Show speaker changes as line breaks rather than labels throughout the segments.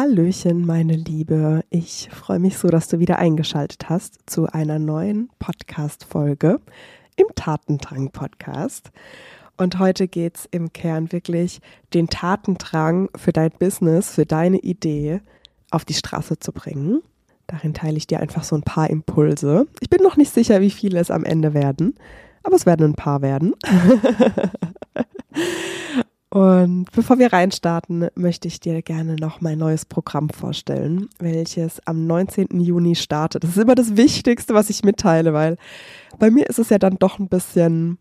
Hallöchen, meine Liebe. Ich freue mich so, dass du wieder eingeschaltet hast zu einer neuen Podcast-Folge im Tatendrang-Podcast. Und heute geht es im Kern wirklich, den Tatendrang für dein Business, für deine Idee auf die Straße zu bringen. Darin teile ich dir einfach so ein paar Impulse. Ich bin noch nicht sicher, wie viele es am Ende werden, aber es werden ein paar werden. Und bevor wir reinstarten, möchte ich dir gerne noch mein neues Programm vorstellen, welches am 19. Juni startet. Das ist immer das Wichtigste, was ich mitteile, weil bei mir ist es ja dann doch ein bisschen,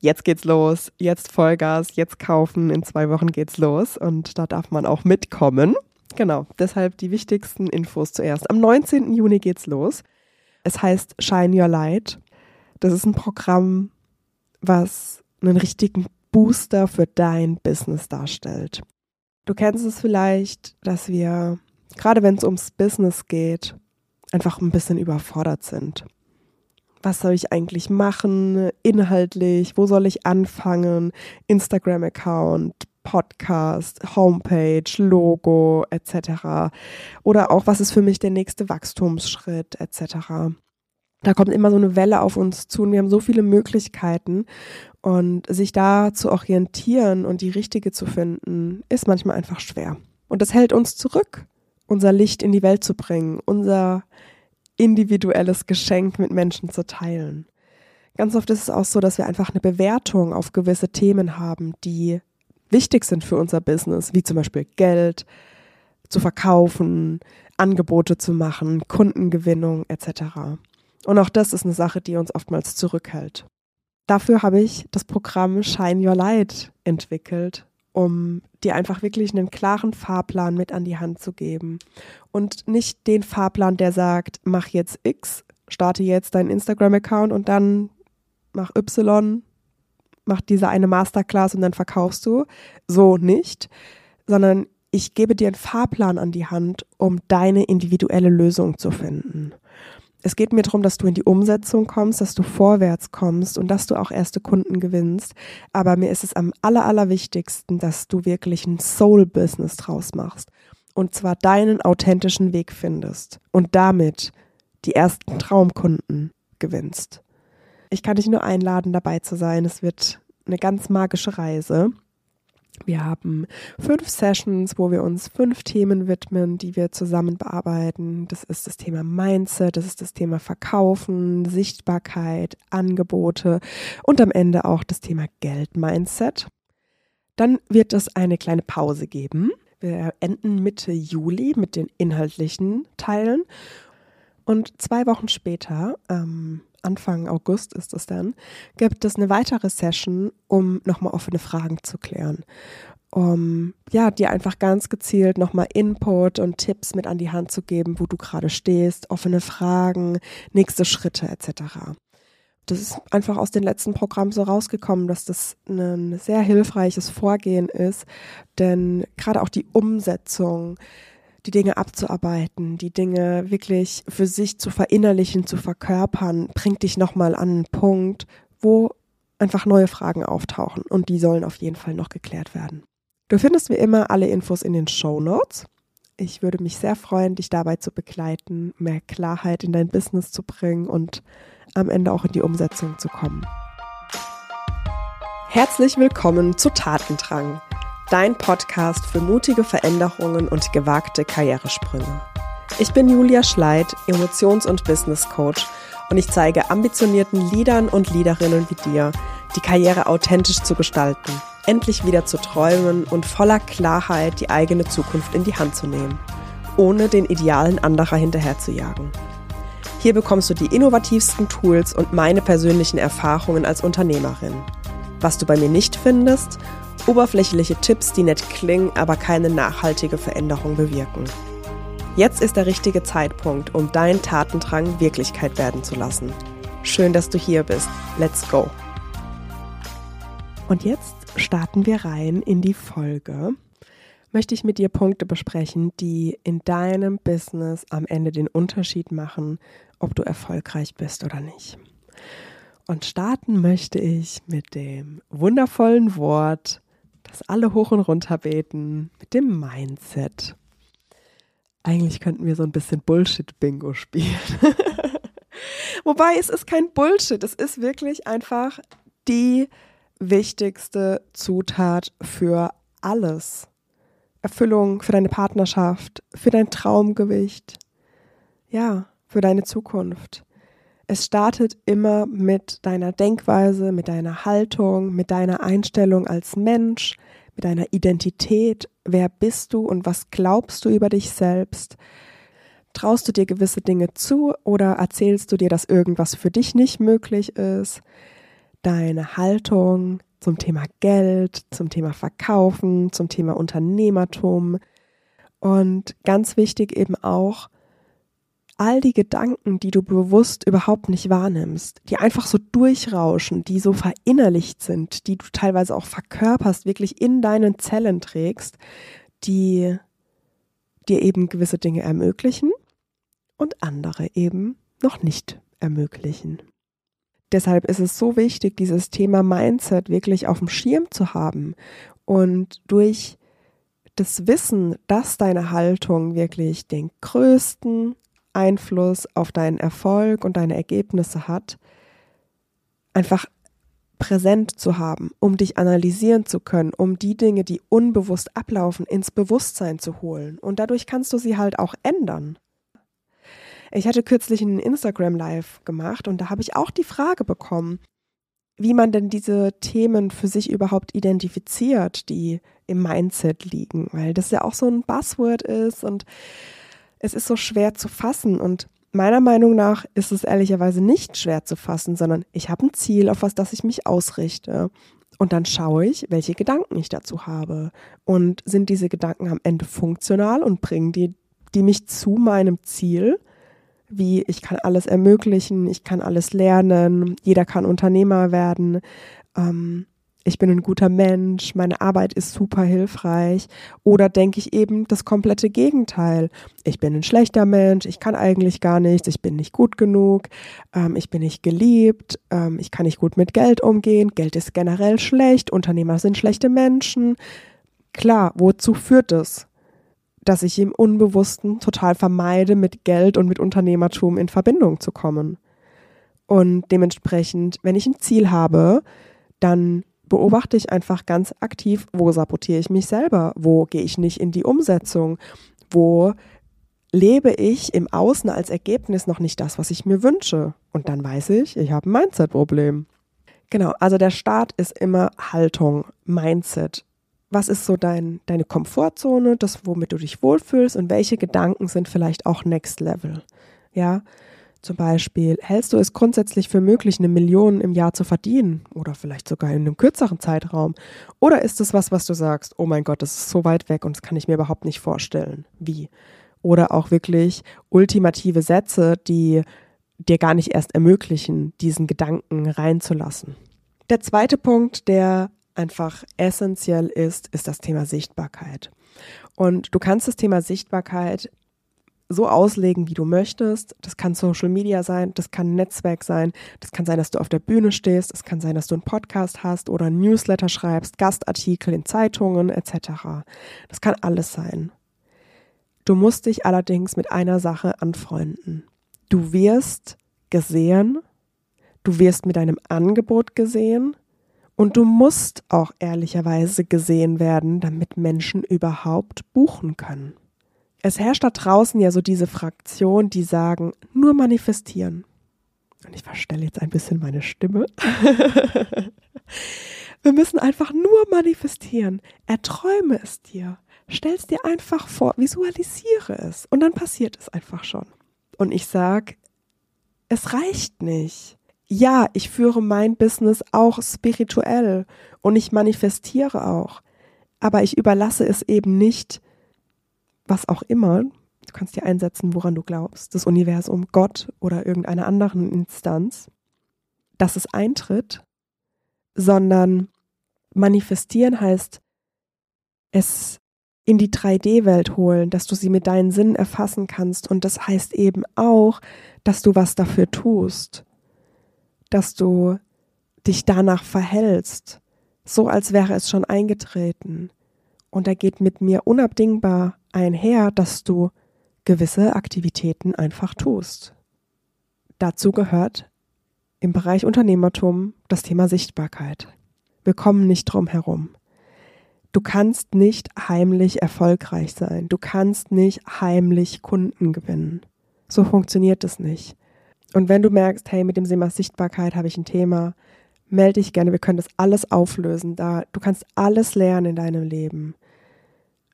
jetzt geht's los, jetzt Vollgas, jetzt kaufen, in zwei Wochen geht's los und da darf man auch mitkommen. Genau, deshalb die wichtigsten Infos zuerst. Am 19. Juni geht's los. Es heißt Shine Your Light. Das ist ein Programm, was einen richtigen Booster für dein Business darstellt. Du kennst es vielleicht, dass wir, gerade wenn es ums Business geht, einfach ein bisschen überfordert sind. Was soll ich eigentlich machen? Inhaltlich? Wo soll ich anfangen? Instagram-Account, Podcast, Homepage, Logo etc. Oder auch, was ist für mich der nächste Wachstumsschritt etc da kommt immer so eine Welle auf uns zu und wir haben so viele Möglichkeiten. Und sich da zu orientieren und die richtige zu finden, ist manchmal einfach schwer. Und das hält uns zurück, unser Licht in die Welt zu bringen, unser individuelles Geschenk mit Menschen zu teilen. Ganz oft ist es auch so, dass wir einfach eine Bewertung auf gewisse Themen haben, die wichtig sind für unser Business, wie zum Beispiel Geld zu verkaufen, Angebote zu machen, Kundengewinnung etc. Und auch das ist eine Sache, die uns oftmals zurückhält. Dafür habe ich das Programm Shine Your Light entwickelt, um dir einfach wirklich einen klaren Fahrplan mit an die Hand zu geben. Und nicht den Fahrplan, der sagt, mach jetzt X, starte jetzt deinen Instagram-Account und dann mach Y, mach diese eine Masterclass und dann verkaufst du. So nicht, sondern ich gebe dir einen Fahrplan an die Hand, um deine individuelle Lösung zu finden. Es geht mir darum, dass du in die Umsetzung kommst, dass du vorwärts kommst und dass du auch erste Kunden gewinnst. Aber mir ist es am aller, allerwichtigsten, dass du wirklich ein Soul-Business draus machst. Und zwar deinen authentischen Weg findest und damit die ersten Traumkunden gewinnst. Ich kann dich nur einladen, dabei zu sein. Es wird eine ganz magische Reise. Wir haben fünf Sessions, wo wir uns fünf Themen widmen, die wir zusammen bearbeiten. Das ist das Thema Mindset, das ist das Thema Verkaufen, Sichtbarkeit, Angebote und am Ende auch das Thema Geld-Mindset. Dann wird es eine kleine Pause geben. Wir enden Mitte Juli mit den inhaltlichen Teilen. Und zwei Wochen später, ähm, Anfang August ist es dann, gibt es eine weitere Session, um nochmal offene Fragen zu klären. Um ja, dir einfach ganz gezielt nochmal Input und Tipps mit an die Hand zu geben, wo du gerade stehst, offene Fragen, nächste Schritte etc. Das ist einfach aus den letzten Programmen so rausgekommen, dass das ein sehr hilfreiches Vorgehen ist, denn gerade auch die Umsetzung, die Dinge abzuarbeiten, die Dinge wirklich für sich zu verinnerlichen, zu verkörpern, bringt dich nochmal an einen Punkt, wo einfach neue Fragen auftauchen und die sollen auf jeden Fall noch geklärt werden. Du findest wie immer alle Infos in den Show Notes. Ich würde mich sehr freuen, dich dabei zu begleiten, mehr Klarheit in dein Business zu bringen und am Ende auch in die Umsetzung zu kommen. Herzlich willkommen zu Tatendrang dein Podcast für mutige Veränderungen und gewagte Karrieresprünge. Ich bin Julia Schleid, Emotions- und Business Coach und ich zeige ambitionierten Leadern und Leaderinnen wie dir, die Karriere authentisch zu gestalten, endlich wieder zu träumen und voller Klarheit die eigene Zukunft in die Hand zu nehmen, ohne den Idealen anderer hinterherzujagen. Hier bekommst du die innovativsten Tools und meine persönlichen Erfahrungen als Unternehmerin. Was du bei mir nicht findest Oberflächliche Tipps, die nett klingen, aber keine nachhaltige Veränderung bewirken. Jetzt ist der richtige Zeitpunkt, um deinen Tatendrang Wirklichkeit werden zu lassen. Schön, dass du hier bist. Let's go. Und jetzt starten wir rein in die Folge. Möchte ich mit dir Punkte besprechen, die in deinem Business am Ende den Unterschied machen, ob du erfolgreich bist oder nicht. Und starten möchte ich mit dem wundervollen Wort das alle hoch und runter beten mit dem Mindset. eigentlich könnten wir so ein bisschen Bullshit-Bingo spielen. Wobei es ist kein Bullshit, es ist wirklich einfach die wichtigste Zutat für alles. Erfüllung für deine Partnerschaft, für dein Traumgewicht, ja, für deine Zukunft. Es startet immer mit deiner Denkweise, mit deiner Haltung, mit deiner Einstellung als Mensch, mit deiner Identität. Wer bist du und was glaubst du über dich selbst? Traust du dir gewisse Dinge zu oder erzählst du dir, dass irgendwas für dich nicht möglich ist? Deine Haltung zum Thema Geld, zum Thema Verkaufen, zum Thema Unternehmertum und ganz wichtig eben auch, all die Gedanken, die du bewusst überhaupt nicht wahrnimmst, die einfach so durchrauschen, die so verinnerlicht sind, die du teilweise auch verkörperst, wirklich in deinen Zellen trägst, die dir eben gewisse Dinge ermöglichen und andere eben noch nicht ermöglichen. Deshalb ist es so wichtig, dieses Thema Mindset wirklich auf dem Schirm zu haben und durch das Wissen, dass deine Haltung wirklich den größten Einfluss auf deinen Erfolg und deine Ergebnisse hat, einfach präsent zu haben, um dich analysieren zu können, um die Dinge, die unbewusst ablaufen, ins Bewusstsein zu holen. Und dadurch kannst du sie halt auch ändern. Ich hatte kürzlich einen Instagram Live gemacht und da habe ich auch die Frage bekommen, wie man denn diese Themen für sich überhaupt identifiziert, die im Mindset liegen, weil das ja auch so ein Buzzword ist und es ist so schwer zu fassen und meiner Meinung nach ist es ehrlicherweise nicht schwer zu fassen, sondern ich habe ein Ziel, auf was das ich mich ausrichte. Und dann schaue ich, welche Gedanken ich dazu habe. Und sind diese Gedanken am Ende funktional und bringen die, die mich zu meinem Ziel? Wie ich kann alles ermöglichen, ich kann alles lernen, jeder kann Unternehmer werden. Ähm, ich bin ein guter Mensch, meine Arbeit ist super hilfreich. Oder denke ich eben das komplette Gegenteil. Ich bin ein schlechter Mensch, ich kann eigentlich gar nichts, ich bin nicht gut genug, ähm, ich bin nicht geliebt, ähm, ich kann nicht gut mit Geld umgehen, Geld ist generell schlecht, Unternehmer sind schlechte Menschen. Klar, wozu führt es? Dass ich im Unbewussten total vermeide, mit Geld und mit Unternehmertum in Verbindung zu kommen. Und dementsprechend, wenn ich ein Ziel habe, dann beobachte ich einfach ganz aktiv, wo sabotiere ich mich selber, wo gehe ich nicht in die Umsetzung, wo lebe ich im Außen als Ergebnis noch nicht das, was ich mir wünsche. Und dann weiß ich, ich habe ein Mindset-Problem. Genau, also der Start ist immer Haltung, Mindset. Was ist so dein, deine Komfortzone, das, womit du dich wohlfühlst und welche Gedanken sind vielleicht auch Next Level? Ja, zum Beispiel, hältst du es grundsätzlich für möglich, eine Million im Jahr zu verdienen oder vielleicht sogar in einem kürzeren Zeitraum? Oder ist es was, was du sagst, oh mein Gott, das ist so weit weg und das kann ich mir überhaupt nicht vorstellen? Wie? Oder auch wirklich ultimative Sätze, die dir gar nicht erst ermöglichen, diesen Gedanken reinzulassen. Der zweite Punkt, der einfach essentiell ist, ist das Thema Sichtbarkeit. Und du kannst das Thema Sichtbarkeit so auslegen, wie du möchtest. Das kann Social Media sein, das kann Netzwerk sein, das kann sein, dass du auf der Bühne stehst, es kann sein, dass du einen Podcast hast oder ein Newsletter schreibst, Gastartikel in Zeitungen etc. Das kann alles sein. Du musst dich allerdings mit einer Sache anfreunden. Du wirst gesehen, du wirst mit deinem Angebot gesehen und du musst auch ehrlicherweise gesehen werden, damit Menschen überhaupt buchen können. Es herrscht da draußen ja so diese Fraktion, die sagen, nur manifestieren. Und ich verstelle jetzt ein bisschen meine Stimme. Wir müssen einfach nur manifestieren. Erträume es dir. Stell es dir einfach vor, visualisiere es und dann passiert es einfach schon. Und ich sage, es reicht nicht. Ja, ich führe mein Business auch spirituell und ich manifestiere auch. Aber ich überlasse es eben nicht was auch immer, du kannst dir einsetzen, woran du glaubst, das Universum, Gott oder irgendeiner anderen Instanz, dass es eintritt, sondern manifestieren heißt, es in die 3D-Welt holen, dass du sie mit deinen Sinnen erfassen kannst. Und das heißt eben auch, dass du was dafür tust, dass du dich danach verhältst, so als wäre es schon eingetreten. Und da geht mit mir unabdingbar einher, dass du gewisse Aktivitäten einfach tust. Dazu gehört im Bereich Unternehmertum das Thema Sichtbarkeit. Wir kommen nicht drum herum. Du kannst nicht heimlich erfolgreich sein. Du kannst nicht heimlich Kunden gewinnen. So funktioniert es nicht. Und wenn du merkst, hey, mit dem Thema Sichtbarkeit habe ich ein Thema, melde dich gerne. Wir können das alles auflösen. Da, du kannst alles lernen in deinem Leben.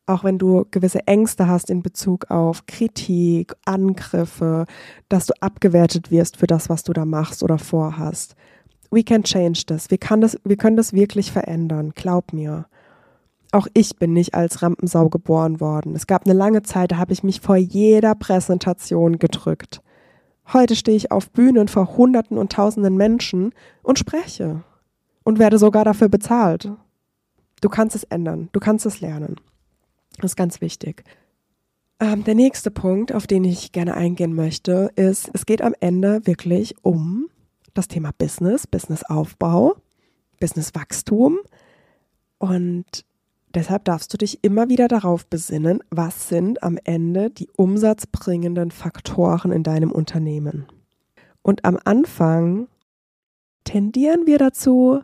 Auch wenn du gewisse Ängste hast in Bezug auf Kritik, Angriffe, dass du abgewertet wirst für das, was du da machst oder vorhast. We can change this. Wir, kann das, wir können das wirklich verändern. Glaub mir. Auch ich bin nicht als Rampensau geboren worden. Es gab eine lange Zeit, da habe ich mich vor jeder Präsentation gedrückt. Heute stehe ich auf Bühnen vor Hunderten und Tausenden Menschen und spreche und werde sogar dafür bezahlt. Du kannst es ändern, du kannst es lernen. Das ist ganz wichtig. Ähm, der nächste Punkt, auf den ich gerne eingehen möchte, ist, es geht am Ende wirklich um das Thema Business, Businessaufbau, Businesswachstum. Und deshalb darfst du dich immer wieder darauf besinnen, was sind am Ende die umsatzbringenden Faktoren in deinem Unternehmen. Und am Anfang tendieren wir dazu,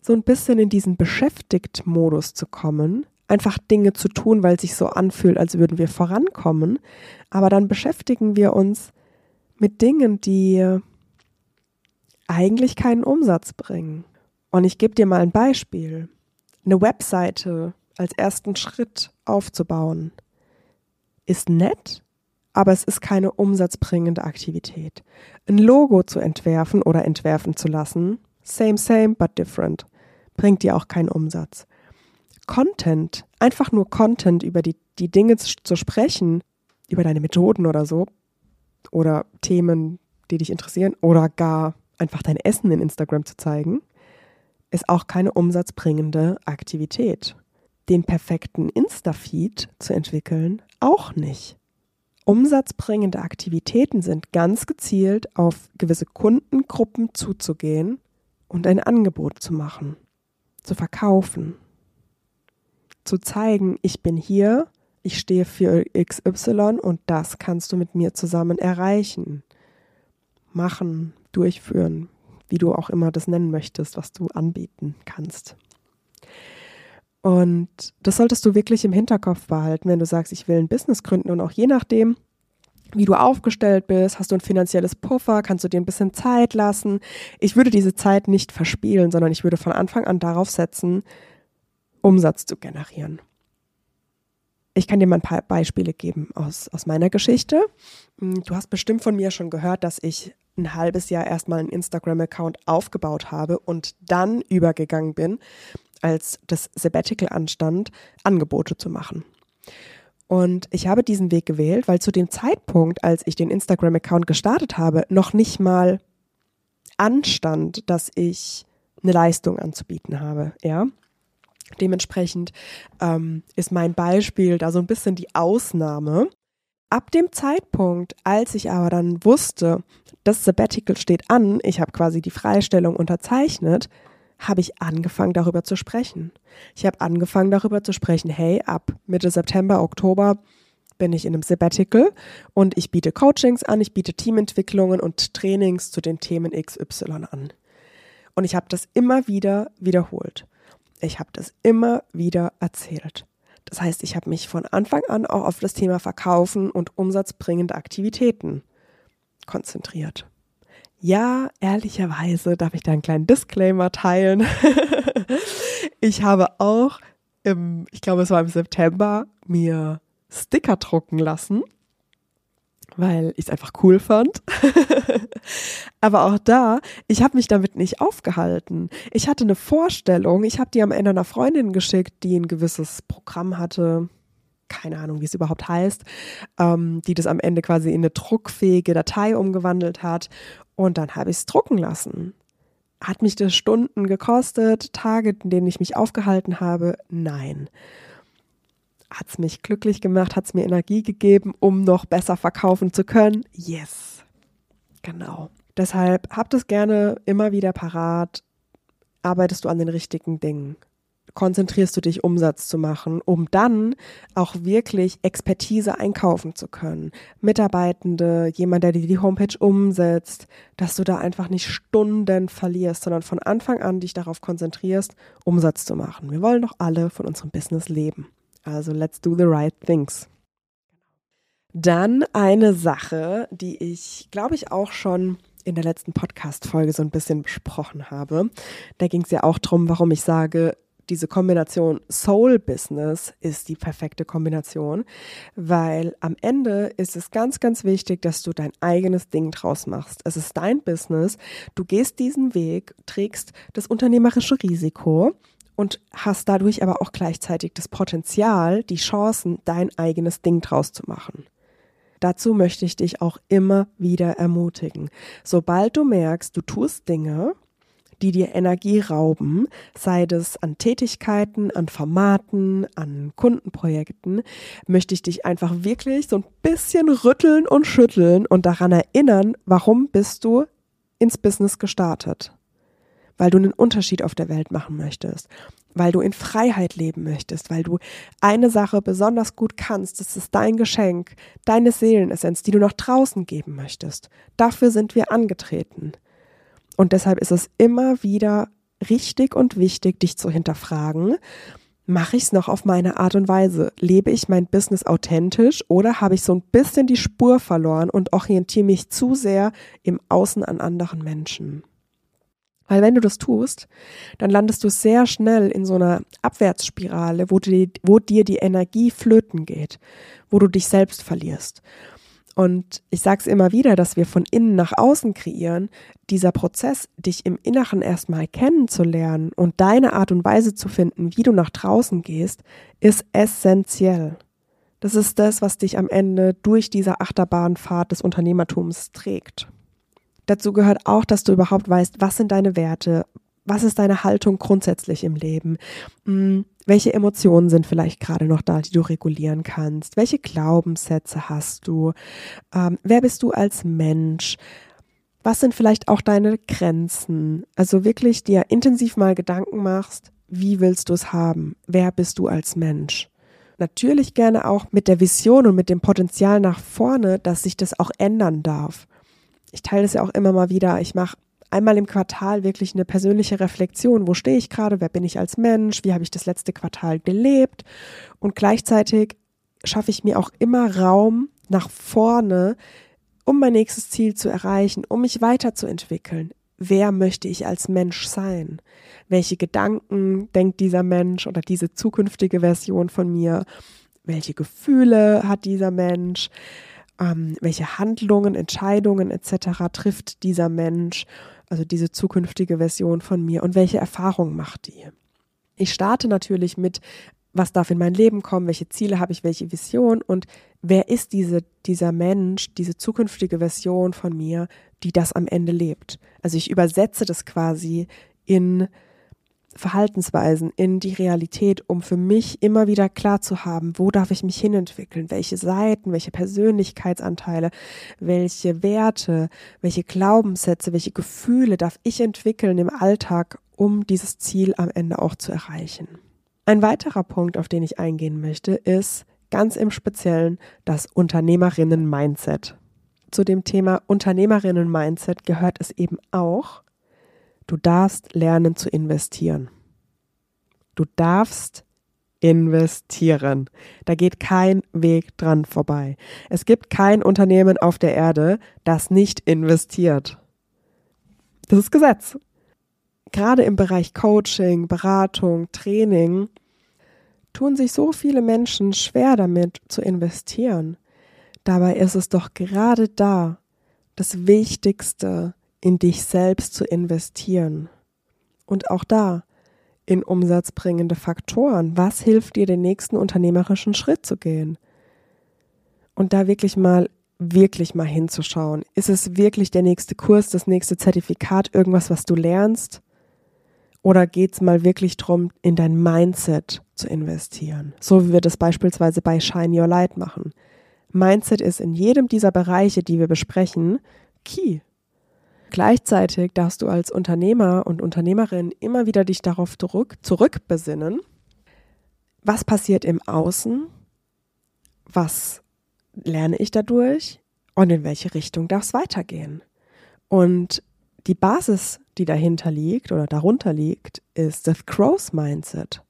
so ein bisschen in diesen Beschäftigt-Modus zu kommen, einfach Dinge zu tun, weil es sich so anfühlt, als würden wir vorankommen. Aber dann beschäftigen wir uns mit Dingen, die eigentlich keinen Umsatz bringen. Und ich gebe dir mal ein Beispiel. Eine Webseite als ersten Schritt aufzubauen ist nett, aber es ist keine umsatzbringende Aktivität. Ein Logo zu entwerfen oder entwerfen zu lassen, same, same, but different, bringt dir auch keinen Umsatz. Content, einfach nur Content über die, die Dinge zu, zu sprechen, über deine Methoden oder so, oder Themen, die dich interessieren, oder gar einfach dein Essen in Instagram zu zeigen, ist auch keine umsatzbringende Aktivität. Den perfekten Insta-Feed zu entwickeln, auch nicht. Umsatzbringende Aktivitäten sind ganz gezielt auf gewisse Kundengruppen zuzugehen und ein Angebot zu machen, zu verkaufen, zu zeigen, ich bin hier, ich stehe für XY und das kannst du mit mir zusammen erreichen, machen, durchführen, wie du auch immer das nennen möchtest, was du anbieten kannst. Und das solltest du wirklich im Hinterkopf behalten, wenn du sagst, ich will ein Business gründen und auch je nachdem, wie du aufgestellt bist, hast du ein finanzielles Puffer, kannst du dir ein bisschen Zeit lassen. Ich würde diese Zeit nicht verspielen, sondern ich würde von Anfang an darauf setzen, Umsatz zu generieren. Ich kann dir mal ein paar Beispiele geben aus, aus meiner Geschichte. Hm, du hast bestimmt von mir schon gehört, dass ich ein halbes Jahr erstmal einen Instagram-Account aufgebaut habe und dann übergegangen bin, als das Sabbatical anstand, Angebote zu machen. Und ich habe diesen Weg gewählt, weil zu dem Zeitpunkt, als ich den Instagram-Account gestartet habe, noch nicht mal anstand, dass ich eine Leistung anzubieten habe. Ja, Dementsprechend ähm, ist mein Beispiel da so ein bisschen die Ausnahme. Ab dem Zeitpunkt, als ich aber dann wusste, das Sabbatical steht an, ich habe quasi die Freistellung unterzeichnet, habe ich angefangen darüber zu sprechen. Ich habe angefangen darüber zu sprechen, hey, ab Mitte September, Oktober bin ich in einem Sabbatical und ich biete Coachings an, ich biete Teamentwicklungen und Trainings zu den Themen XY an. Und ich habe das immer wieder wiederholt. Ich habe das immer wieder erzählt. Das heißt, ich habe mich von Anfang an auch auf das Thema Verkaufen und umsatzbringende Aktivitäten konzentriert. Ja, ehrlicherweise darf ich da einen kleinen Disclaimer teilen. ich habe auch im, ich glaube, es war im September, mir Sticker drucken lassen weil ich es einfach cool fand. Aber auch da, ich habe mich damit nicht aufgehalten. Ich hatte eine Vorstellung, ich habe die am Ende einer Freundin geschickt, die ein gewisses Programm hatte, keine Ahnung, wie es überhaupt heißt, ähm, die das am Ende quasi in eine druckfähige Datei umgewandelt hat. Und dann habe ich es drucken lassen. Hat mich das Stunden gekostet, Tage, in denen ich mich aufgehalten habe? Nein hat es mich glücklich gemacht, hat es mir Energie gegeben, um noch besser verkaufen zu können? Yes. Genau. Deshalb habt es gerne immer wieder parat. Arbeitest du an den richtigen Dingen? konzentrierst du dich, Umsatz zu machen, um dann auch wirklich Expertise einkaufen zu können. Mitarbeitende, jemand, der dir die Homepage umsetzt, dass du da einfach nicht Stunden verlierst, sondern von Anfang an dich darauf konzentrierst, Umsatz zu machen. Wir wollen doch alle von unserem Business leben. Also let's do the right things. Dann eine Sache, die ich, glaube ich, auch schon in der letzten Podcast-Folge so ein bisschen besprochen habe. Da ging es ja auch darum, warum ich sage, diese Kombination Soul Business ist die perfekte Kombination, weil am Ende ist es ganz, ganz wichtig, dass du dein eigenes Ding draus machst. Es ist dein Business, du gehst diesen Weg, trägst das unternehmerische Risiko und hast dadurch aber auch gleichzeitig das Potenzial, die Chancen, dein eigenes Ding draus zu machen. Dazu möchte ich dich auch immer wieder ermutigen. Sobald du merkst, du tust Dinge, die dir Energie rauben, sei das an Tätigkeiten, an Formaten, an Kundenprojekten, möchte ich dich einfach wirklich so ein bisschen rütteln und schütteln und daran erinnern, warum bist du ins Business gestartet? Weil du einen Unterschied auf der Welt machen möchtest, weil du in Freiheit leben möchtest, weil du eine Sache besonders gut kannst, das ist dein Geschenk, deine Seelenessenz, die du nach draußen geben möchtest. Dafür sind wir angetreten. Und deshalb ist es immer wieder richtig und wichtig, dich zu hinterfragen, mache ich es noch auf meine Art und Weise? Lebe ich mein Business authentisch oder habe ich so ein bisschen die Spur verloren und orientiere mich zu sehr im Außen an anderen Menschen? Weil wenn du das tust, dann landest du sehr schnell in so einer Abwärtsspirale, wo, die, wo dir die Energie flöten geht, wo du dich selbst verlierst. Und ich sage es immer wieder, dass wir von innen nach außen kreieren. Dieser Prozess, dich im Inneren erstmal kennenzulernen und deine Art und Weise zu finden, wie du nach draußen gehst, ist essentiell. Das ist das, was dich am Ende durch diese Achterbahnfahrt des Unternehmertums trägt. Dazu gehört auch, dass du überhaupt weißt, was sind deine Werte, was ist deine Haltung grundsätzlich im Leben? Hm, welche Emotionen sind vielleicht gerade noch da, die du regulieren kannst? Welche Glaubenssätze hast du? Ähm, wer bist du als Mensch? Was sind vielleicht auch deine Grenzen? Also wirklich dir intensiv mal Gedanken machst, wie willst du es haben? Wer bist du als Mensch? Natürlich gerne auch mit der Vision und mit dem Potenzial nach vorne, dass sich das auch ändern darf. Ich teile es ja auch immer mal wieder. Ich mache einmal im Quartal wirklich eine persönliche Reflexion. Wo stehe ich gerade? Wer bin ich als Mensch? Wie habe ich das letzte Quartal gelebt? Und gleichzeitig schaffe ich mir auch immer Raum nach vorne, um mein nächstes Ziel zu erreichen, um mich weiterzuentwickeln. Wer möchte ich als Mensch sein? Welche Gedanken denkt dieser Mensch oder diese zukünftige Version von mir? Welche Gefühle hat dieser Mensch? Ähm, welche Handlungen, Entscheidungen etc. trifft dieser Mensch? also diese zukünftige Version von mir und welche Erfahrungen macht die? Ich starte natürlich mit, was darf in mein Leben kommen, welche Ziele habe ich, welche Vision und wer ist diese, dieser Mensch, diese zukünftige Version von mir, die das am Ende lebt. Also ich übersetze das quasi in Verhaltensweisen in die Realität, um für mich immer wieder klar zu haben, wo darf ich mich hinentwickeln, welche Seiten, welche Persönlichkeitsanteile, welche Werte, welche Glaubenssätze, welche Gefühle darf ich entwickeln im Alltag, um dieses Ziel am Ende auch zu erreichen. Ein weiterer Punkt, auf den ich eingehen möchte, ist ganz im Speziellen das Unternehmerinnen-Mindset. Zu dem Thema Unternehmerinnen-Mindset gehört es eben auch, Du darfst lernen zu investieren. Du darfst investieren. Da geht kein Weg dran vorbei. Es gibt kein Unternehmen auf der Erde, das nicht investiert. Das ist Gesetz. Gerade im Bereich Coaching, Beratung, Training tun sich so viele Menschen schwer damit zu investieren. Dabei ist es doch gerade da das Wichtigste, in dich selbst zu investieren. Und auch da in umsatzbringende Faktoren. Was hilft dir, den nächsten unternehmerischen Schritt zu gehen? Und da wirklich mal, wirklich mal hinzuschauen. Ist es wirklich der nächste Kurs, das nächste Zertifikat, irgendwas, was du lernst? Oder geht es mal wirklich darum, in dein Mindset zu investieren? So wie wir das beispielsweise bei Shine Your Light machen. Mindset ist in jedem dieser Bereiche, die wir besprechen, key. Gleichzeitig darfst du als Unternehmer und Unternehmerin immer wieder dich darauf zurück, zurückbesinnen, was passiert im Außen, was lerne ich dadurch und in welche Richtung darf es weitergehen. Und die Basis, die dahinter liegt oder darunter liegt, ist das Growth Mindset.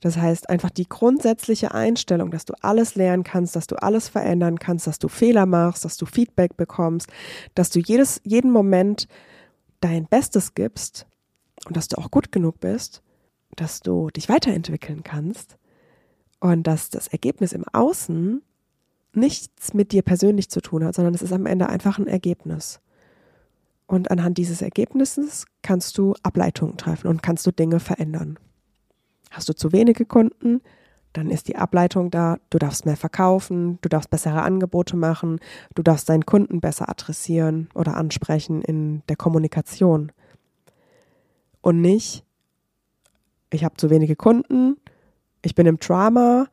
Das heißt einfach die grundsätzliche Einstellung, dass du alles lernen kannst, dass du alles verändern kannst, dass du Fehler machst, dass du Feedback bekommst, dass du jedes, jeden Moment dein Bestes gibst und dass du auch gut genug bist, dass du dich weiterentwickeln kannst und dass das Ergebnis im Außen nichts mit dir persönlich zu tun hat, sondern es ist am Ende einfach ein Ergebnis. Und anhand dieses Ergebnisses kannst du Ableitungen treffen und kannst du Dinge verändern. Hast du zu wenige Kunden, dann ist die Ableitung da, du darfst mehr verkaufen, du darfst bessere Angebote machen, du darfst deinen Kunden besser adressieren oder ansprechen in der Kommunikation. Und nicht, ich habe zu wenige Kunden, ich bin im Drama,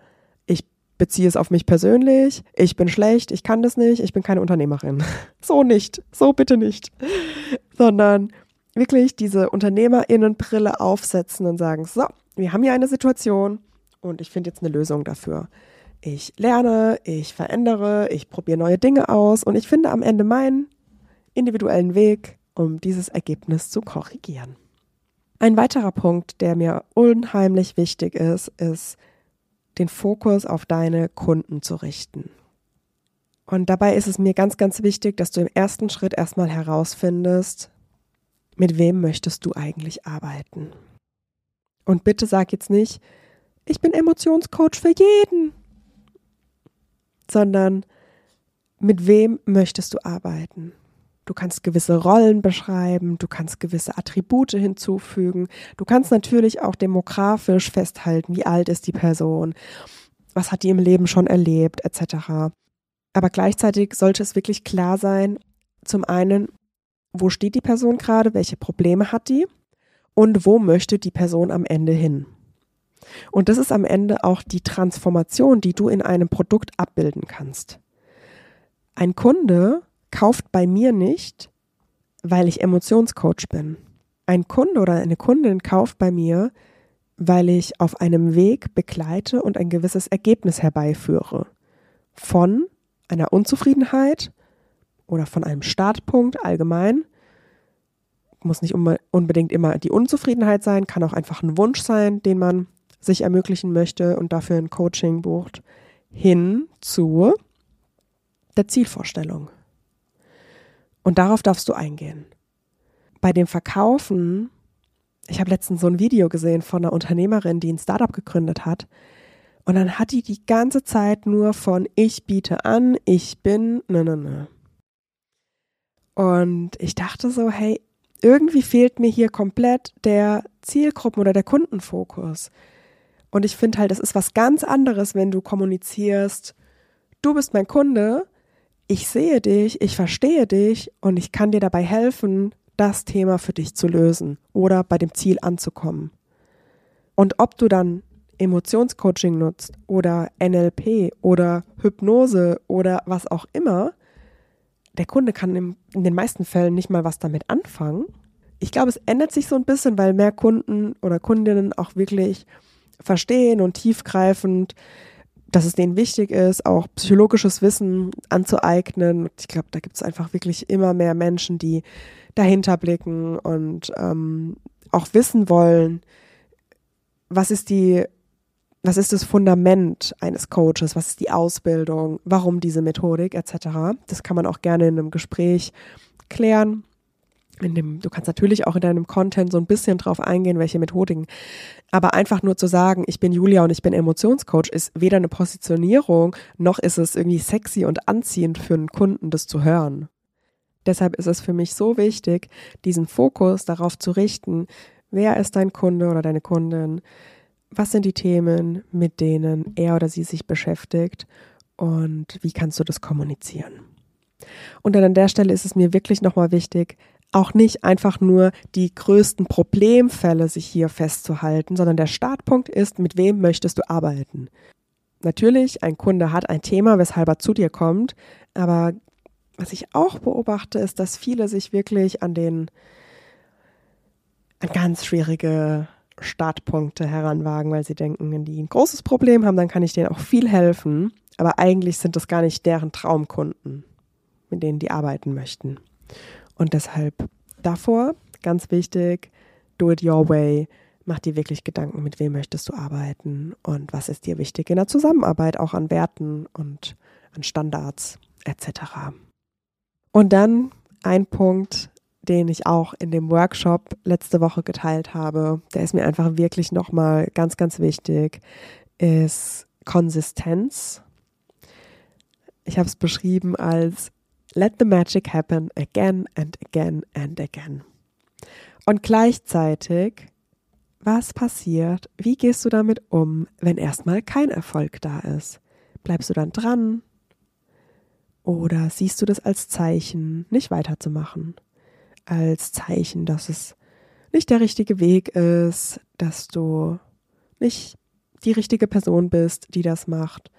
ich beziehe es auf mich persönlich, ich bin schlecht, ich kann das nicht, ich bin keine Unternehmerin. So nicht, so bitte nicht. Sondern wirklich diese Unternehmerinnenbrille aufsetzen und sagen, so, wir haben hier eine Situation und ich finde jetzt eine Lösung dafür. Ich lerne, ich verändere, ich probiere neue Dinge aus und ich finde am Ende meinen individuellen Weg, um dieses Ergebnis zu korrigieren. Ein weiterer Punkt, der mir unheimlich wichtig ist, ist, den Fokus auf deine Kunden zu richten. Und dabei ist es mir ganz, ganz wichtig, dass du im ersten Schritt erstmal herausfindest, mit wem möchtest du eigentlich arbeiten. Und bitte sag jetzt nicht, ich bin Emotionscoach für jeden, sondern mit wem möchtest du arbeiten? Du kannst gewisse Rollen beschreiben, du kannst gewisse Attribute hinzufügen, du kannst natürlich auch demografisch festhalten, wie alt ist die Person, was hat die im Leben schon erlebt, etc. Aber gleichzeitig sollte es wirklich klar sein, zum einen, wo steht die Person gerade, welche Probleme hat die und wo möchte die Person am Ende hin. Und das ist am Ende auch die Transformation, die du in einem Produkt abbilden kannst. Ein Kunde kauft bei mir nicht, weil ich Emotionscoach bin. Ein Kunde oder eine Kundin kauft bei mir, weil ich auf einem Weg begleite und ein gewisses Ergebnis herbeiführe. Von einer Unzufriedenheit oder von einem Startpunkt allgemein. Muss nicht unbedingt immer die Unzufriedenheit sein, kann auch einfach ein Wunsch sein, den man sich ermöglichen möchte und dafür ein Coaching bucht, hin zu der Zielvorstellung. Und darauf darfst du eingehen. Bei dem Verkaufen, ich habe letztens so ein Video gesehen von einer Unternehmerin, die ein Startup gegründet hat. Und dann hat die die ganze Zeit nur von ich biete an, ich bin, ne, ne, ne. Und ich dachte so, hey, irgendwie fehlt mir hier komplett der Zielgruppen- oder der Kundenfokus. Und ich finde halt, es ist was ganz anderes, wenn du kommunizierst, du bist mein Kunde ich sehe dich, ich verstehe dich und ich kann dir dabei helfen, das Thema für dich zu lösen oder bei dem Ziel anzukommen. Und ob du dann Emotionscoaching nutzt oder NLP oder Hypnose oder was auch immer, der Kunde kann in den meisten Fällen nicht mal was damit anfangen. Ich glaube, es ändert sich so ein bisschen, weil mehr Kunden oder Kundinnen auch wirklich verstehen und tiefgreifend dass es denen wichtig ist, auch psychologisches Wissen anzueignen. Ich glaube, da gibt es einfach wirklich immer mehr Menschen, die dahinter blicken und ähm, auch wissen wollen, was ist die, was ist das Fundament eines Coaches, was ist die Ausbildung, warum diese Methodik etc. Das kann man auch gerne in einem Gespräch klären dem, du kannst natürlich auch in deinem Content so ein bisschen drauf eingehen, welche Methodiken. Aber einfach nur zu sagen, ich bin Julia und ich bin Emotionscoach, ist weder eine Positionierung, noch ist es irgendwie sexy und anziehend für einen Kunden, das zu hören. Deshalb ist es für mich so wichtig, diesen Fokus darauf zu richten, wer ist dein Kunde oder deine Kundin, was sind die Themen, mit denen er oder sie sich beschäftigt und wie kannst du das kommunizieren. Und dann an der Stelle ist es mir wirklich nochmal wichtig, auch nicht einfach nur die größten Problemfälle sich hier festzuhalten, sondern der Startpunkt ist, mit wem möchtest du arbeiten. Natürlich, ein Kunde hat ein Thema, weshalb er zu dir kommt, aber was ich auch beobachte, ist, dass viele sich wirklich an den an ganz schwierige Startpunkte heranwagen, weil sie denken, wenn die ein großes Problem haben, dann kann ich denen auch viel helfen. Aber eigentlich sind das gar nicht deren Traumkunden, mit denen die arbeiten möchten. Und deshalb davor, ganz wichtig, do it your way. Mach dir wirklich Gedanken, mit wem möchtest du arbeiten und was ist dir wichtig in der Zusammenarbeit, auch an Werten und an Standards etc. Und dann ein Punkt, den ich auch in dem Workshop letzte Woche geteilt habe, der ist mir einfach wirklich nochmal ganz, ganz wichtig, ist Konsistenz. Ich habe es beschrieben als Let the magic happen again and again and again. Und gleichzeitig, was passiert? Wie gehst du damit um, wenn erstmal kein Erfolg da ist? Bleibst du dann dran? Oder siehst du das als Zeichen, nicht weiterzumachen? Als Zeichen, dass es nicht der richtige Weg ist, dass du nicht die richtige Person bist, die das macht.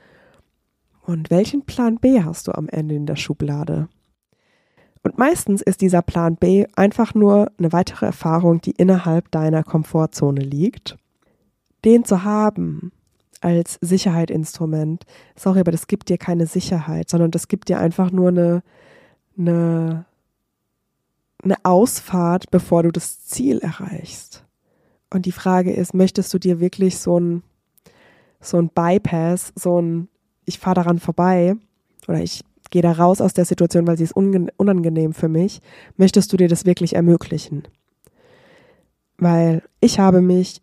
Und welchen Plan B hast du am Ende in der Schublade? Und meistens ist dieser Plan B einfach nur eine weitere Erfahrung, die innerhalb deiner Komfortzone liegt. Den zu haben als Sicherheitsinstrument, sorry, aber das gibt dir keine Sicherheit, sondern das gibt dir einfach nur eine, eine eine Ausfahrt, bevor du das Ziel erreichst. Und die Frage ist, möchtest du dir wirklich so ein, so ein Bypass, so ein, ich fahre daran vorbei oder ich gehe da raus aus der Situation, weil sie ist unangenehm für mich, möchtest du dir das wirklich ermöglichen? Weil ich habe mich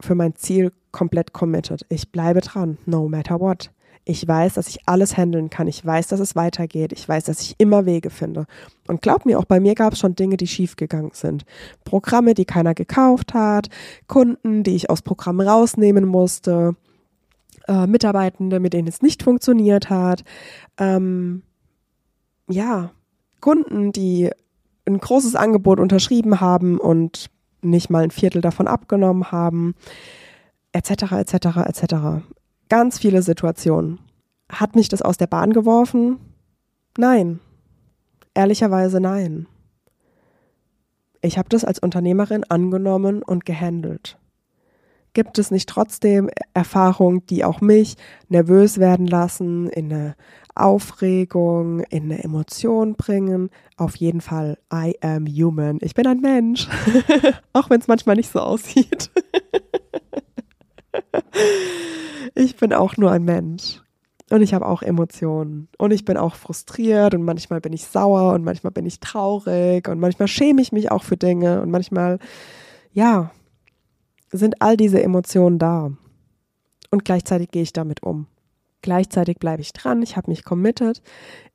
für mein Ziel komplett committed. Ich bleibe dran, no matter what. Ich weiß, dass ich alles handeln kann. Ich weiß, dass es weitergeht. Ich weiß, dass ich immer Wege finde. Und glaub mir, auch bei mir gab es schon Dinge, die schiefgegangen sind. Programme, die keiner gekauft hat, Kunden, die ich aus Programmen rausnehmen musste, äh, Mitarbeitende, mit denen es nicht funktioniert hat. Ähm, ja, Kunden, die ein großes Angebot unterschrieben haben und nicht mal ein Viertel davon abgenommen haben, etc., etc., etc ganz viele Situationen. Hat mich das aus der Bahn geworfen? Nein. Ehrlicherweise nein. Ich habe das als Unternehmerin angenommen und gehandelt. Gibt es nicht trotzdem Erfahrungen, die auch mich nervös werden lassen, in eine Aufregung, in eine Emotion bringen? Auf jeden Fall, I am human. Ich bin ein Mensch, auch wenn es manchmal nicht so aussieht. ich bin auch nur ein Mensch. Und ich habe auch Emotionen. Und ich bin auch frustriert und manchmal bin ich sauer und manchmal bin ich traurig und manchmal schäme ich mich auch für Dinge und manchmal, ja, sind all diese Emotionen da. Und gleichzeitig gehe ich damit um. Gleichzeitig bleibe ich dran, ich habe mich committed,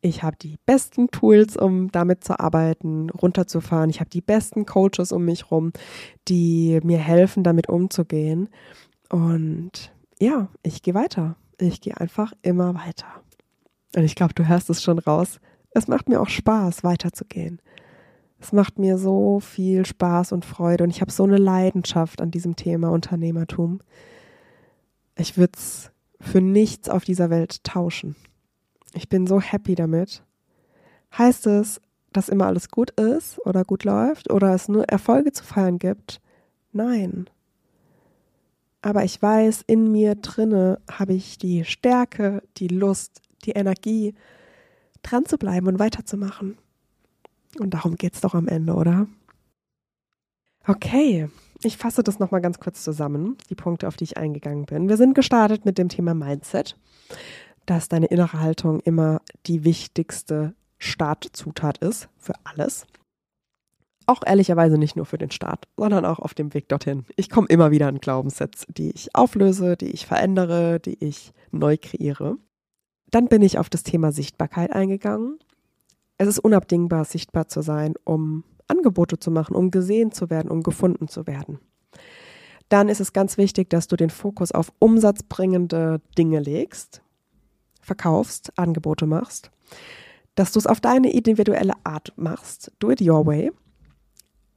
ich habe die besten Tools, um damit zu arbeiten, runterzufahren, ich habe die besten Coaches um mich rum, die mir helfen, damit umzugehen. Und ja, ich gehe weiter. Ich gehe einfach immer weiter. Und ich glaube, du hörst es schon raus. Es macht mir auch Spaß, weiterzugehen. Es macht mir so viel Spaß und Freude und ich habe so eine Leidenschaft an diesem Thema Unternehmertum. Ich würde es für nichts auf dieser Welt tauschen. Ich bin so happy damit. Heißt es, dass immer alles gut ist oder gut läuft oder es nur Erfolge zu feiern gibt? Nein aber ich weiß, in mir drinne habe ich die Stärke, die Lust, die Energie, dran zu bleiben und weiterzumachen. Und darum geht es doch am Ende, oder? Okay, ich fasse das nochmal ganz kurz zusammen, die Punkte, auf die ich eingegangen bin. Wir sind gestartet mit dem Thema Mindset, dass deine innere Haltung immer die wichtigste Startzutat ist für alles. Auch ehrlicherweise nicht nur für den Start, sondern auch auf dem Weg dorthin. Ich komme immer wieder an Glaubenssätze, die ich auflöse, die ich verändere, die ich neu kreiere. Dann bin ich auf das Thema Sichtbarkeit eingegangen. Es ist unabdingbar, sichtbar zu sein, um Angebote zu machen, um gesehen zu werden, um gefunden zu werden. Dann ist es ganz wichtig, dass du den Fokus auf umsatzbringende Dinge legst, verkaufst, Angebote machst, dass du es auf deine individuelle Art machst. Do it your way.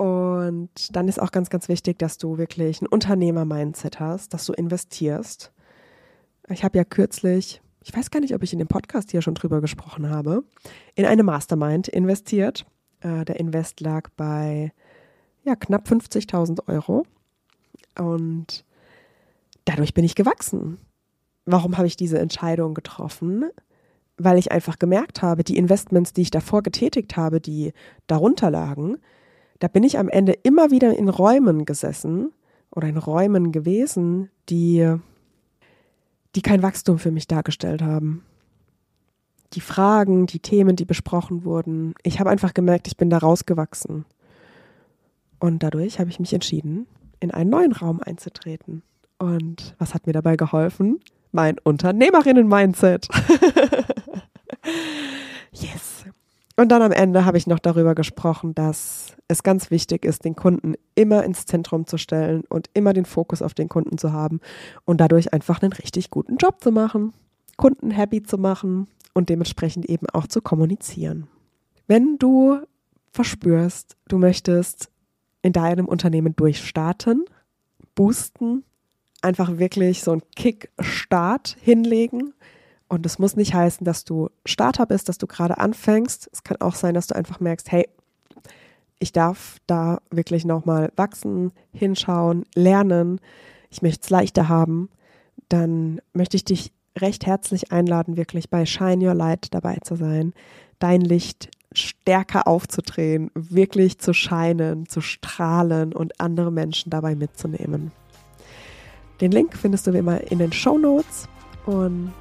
Und dann ist auch ganz, ganz wichtig, dass du wirklich ein Unternehmer-Mindset hast, dass du investierst. Ich habe ja kürzlich ich weiß gar nicht, ob ich in dem Podcast hier schon drüber gesprochen habe, in eine Mastermind investiert. Äh, der Invest lag bei ja, knapp 50.000 Euro. Und dadurch bin ich gewachsen. Warum habe ich diese Entscheidung getroffen? Weil ich einfach gemerkt habe, die Investments, die ich davor getätigt habe, die darunter lagen, da bin ich am Ende immer wieder in Räumen gesessen oder in Räumen gewesen, die, die kein Wachstum für mich dargestellt haben. Die Fragen, die Themen, die besprochen wurden, ich habe einfach gemerkt, ich bin da rausgewachsen. Und dadurch habe ich mich entschieden, in einen neuen Raum einzutreten. Und was hat mir dabei geholfen? Mein Unternehmerinnen-Mindset. yes. Und dann am Ende habe ich noch darüber gesprochen, dass es ganz wichtig ist, den Kunden immer ins Zentrum zu stellen und immer den Fokus auf den Kunden zu haben und dadurch einfach einen richtig guten Job zu machen, Kunden happy zu machen und dementsprechend eben auch zu kommunizieren. Wenn du verspürst, du möchtest in deinem Unternehmen durchstarten, boosten, einfach wirklich so einen Kick-Start hinlegen. Und es muss nicht heißen, dass du Starter bist, dass du gerade anfängst. Es kann auch sein, dass du einfach merkst, hey, ich darf da wirklich nochmal wachsen, hinschauen, lernen. Ich möchte es leichter haben. Dann möchte ich dich recht herzlich einladen, wirklich bei Shine Your Light dabei zu sein, dein Licht stärker aufzudrehen, wirklich zu scheinen, zu strahlen und andere Menschen dabei mitzunehmen. Den Link findest du wie immer in den Show Notes und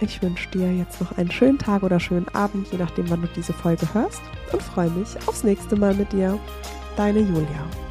ich wünsche dir jetzt noch einen schönen Tag oder schönen Abend, je nachdem, wann du diese Folge hörst und freue mich aufs nächste Mal mit dir. Deine Julia.